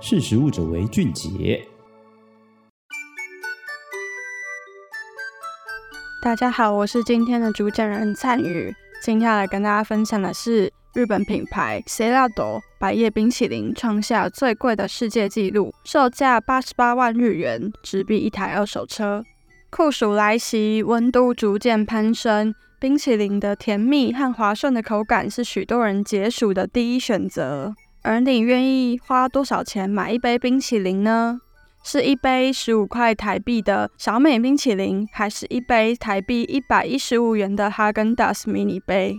识时务者为俊杰。大家好，我是今天的主讲人灿宇。今天要来跟大家分享的是日本品牌 s e l a d o 百叶冰淇淋创下最贵的世界纪录，售价八十八万日元，直逼一台二手车。酷暑来袭，温度逐渐攀升，冰淇淋的甜蜜和滑顺的口感是许多人解暑的第一选择。而你愿意花多少钱买一杯冰淇淋呢？是一杯十五块台币的小美冰淇淋，还是一杯台币一百一十五元的哈根达斯迷你杯？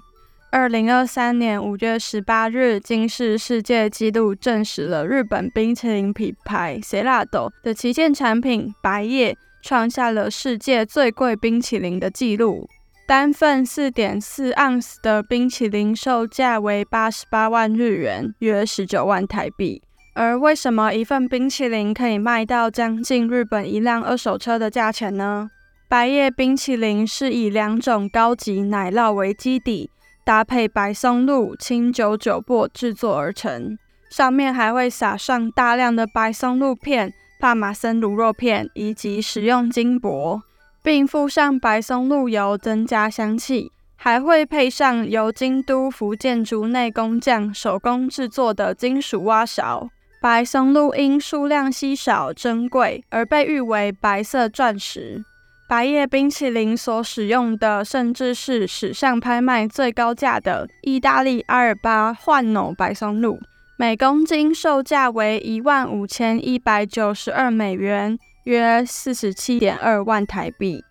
二零二三年五月十八日，今世世界纪录证实了日本冰淇淋品牌 Selado 的旗舰产品白夜创下了世界最贵冰淇淋的纪录。单份四点四盎司的冰淇淋售价为八十八万日元，约十九万台币。而为什么一份冰淇淋可以卖到将近日本一辆二手车的价钱呢？白叶冰淇淋是以两种高级奶酪为基底，搭配白松露、清酒酒粕制作而成，上面还会撒上大量的白松露片、帕玛森乳酪片以及食用金箔。并附上白松露油增加香气，还会配上由京都福建竹内工匠手工制作的金属挖勺。白松露因数量稀少、珍贵而被誉为“白色钻石”。白叶冰淇淋所使用的，甚至是史上拍卖最高价的意大利阿尔巴幻纽白松露，每公斤售价为一万五千一百九十二美元。约四十七点二万台币。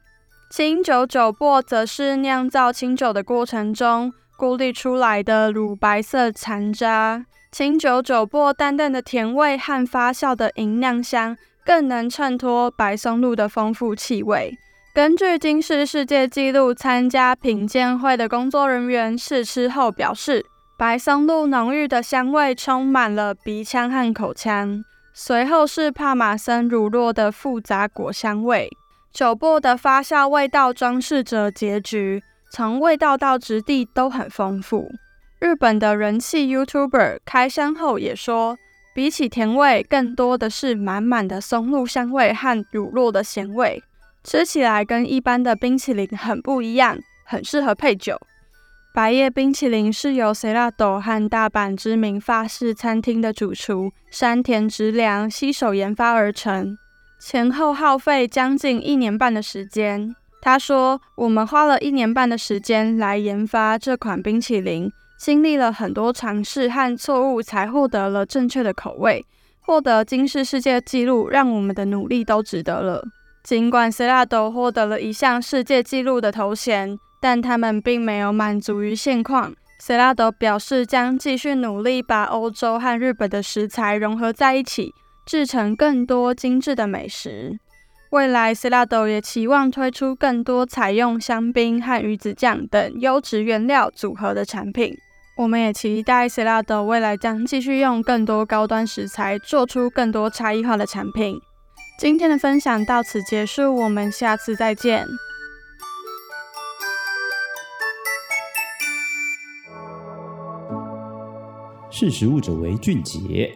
清酒酒粕则是酿造清酒的过程中过滤出来的乳白色残渣。清酒酒粕淡淡的甜味和发酵的银酿香，更能衬托白松露的丰富气味。根据金氏世界纪录参加品鉴会的工作人员试吃后表示，白松露浓郁的香味充满了鼻腔和口腔。随后是帕玛森乳酪的复杂果香味，酒粕的发酵味道装饰着结局，从味道到质地都很丰富。日本的人气 YouTuber 开箱后也说，比起甜味，更多的是满满的松露香味和乳酪的咸味，吃起来跟一般的冰淇淋很不一样，很适合配酒。白叶冰淇淋是由 Serato 和大阪知名法式餐厅的主厨山田直良携手研发而成，前后耗费将近一年半的时间。他说：“我们花了一年半的时间来研发这款冰淇淋，经历了很多尝试和错误，才获得了正确的口味，获得金氏世界纪录，让我们的努力都值得了。”尽管 Serato 获得了一项世界纪录的头衔。但他们并没有满足于现况，Cerado 表示将继续努力，把欧洲和日本的食材融合在一起，制成更多精致的美食。未来，Cerado 也期望推出更多采用香槟和鱼子酱等优质原料组合的产品。我们也期待 Cerado 未来将继续用更多高端食材，做出更多差异化的产品。今天的分享到此结束，我们下次再见。识时务者为俊杰。